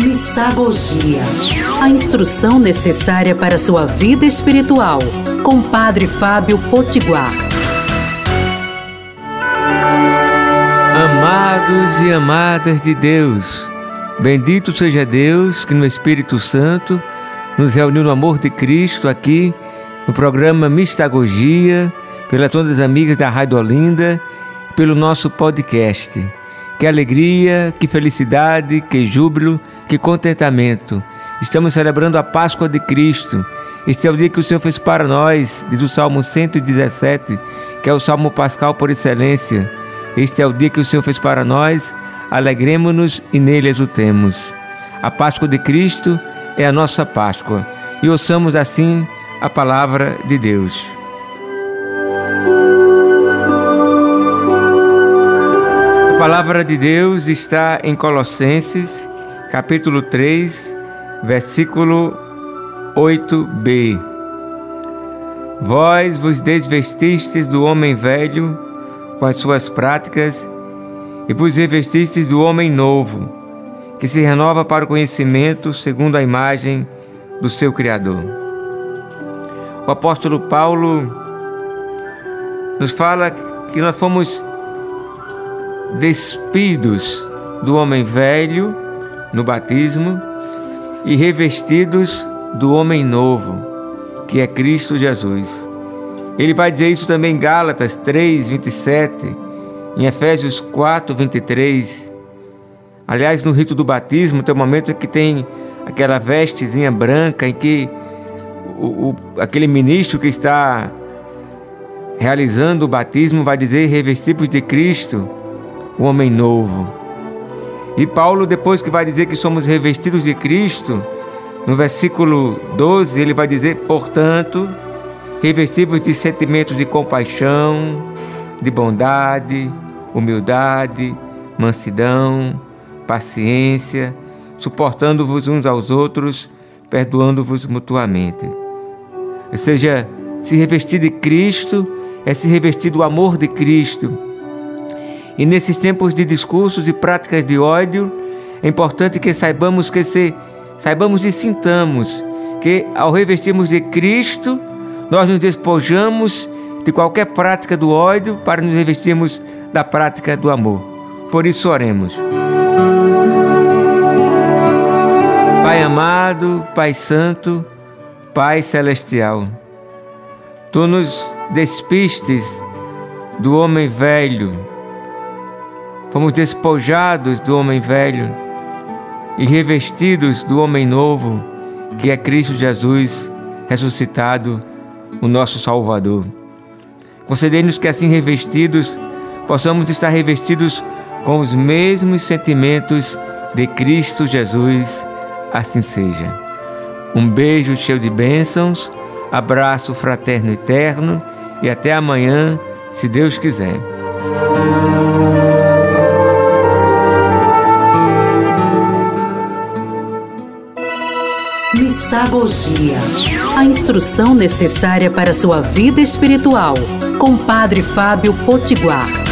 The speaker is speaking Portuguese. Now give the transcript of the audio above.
Mistagogia. A instrução necessária para sua vida espiritual. Com Padre Fábio Potiguar. Amados e amadas de Deus, bendito seja Deus que no Espírito Santo nos reuniu no amor de Cristo aqui no programa Mistagogia, pelas todas as amigas da Rádio Olinda, pelo nosso podcast. Que alegria, que felicidade, que júbilo, que contentamento. Estamos celebrando a Páscoa de Cristo. Este é o dia que o Senhor fez para nós, diz o Salmo 117, que é o Salmo Pascal por excelência. Este é o dia que o Senhor fez para nós, alegremos-nos e nele exultemos. A Páscoa de Cristo é a nossa Páscoa e ouçamos assim a palavra de Deus. Palavra de Deus está em Colossenses, capítulo 3, versículo 8b. Vós vos desvestistes do homem velho com as suas práticas e vos revestistes do homem novo, que se renova para o conhecimento segundo a imagem do seu Criador. O apóstolo Paulo nos fala que nós fomos despidos do homem velho no batismo e revestidos do homem novo, que é Cristo Jesus. Ele vai dizer isso também em Gálatas 3, 27, em Efésios 4, 23. Aliás, no rito do batismo tem um momento em que tem aquela vestezinha branca em que o, o, aquele ministro que está realizando o batismo vai dizer revestivos de Cristo o homem novo. E Paulo, depois que vai dizer que somos revestidos de Cristo, no versículo 12, ele vai dizer: portanto, revestivos de sentimentos de compaixão, de bondade, humildade, mansidão, paciência, suportando-vos uns aos outros, perdoando-vos mutuamente. Ou seja, se revestir de Cristo é se revestir do amor de Cristo e nesses tempos de discursos e práticas de ódio, é importante que saibamos que se saibamos e sintamos que ao revestirmos de Cristo, nós nos despojamos de qualquer prática do ódio para nos revestirmos da prática do amor. Por isso oremos. Pai amado, Pai santo, Pai celestial, tu nos despistes do homem velho, Fomos despojados do homem velho e revestidos do homem novo, que é Cristo Jesus ressuscitado, o nosso Salvador. Concedei-nos que, assim revestidos, possamos estar revestidos com os mesmos sentimentos de Cristo Jesus. Assim seja. Um beijo cheio de bênçãos, abraço fraterno eterno e até amanhã, se Deus quiser. Mistagogia. A instrução necessária para sua vida espiritual. Com Padre Fábio Potiguar.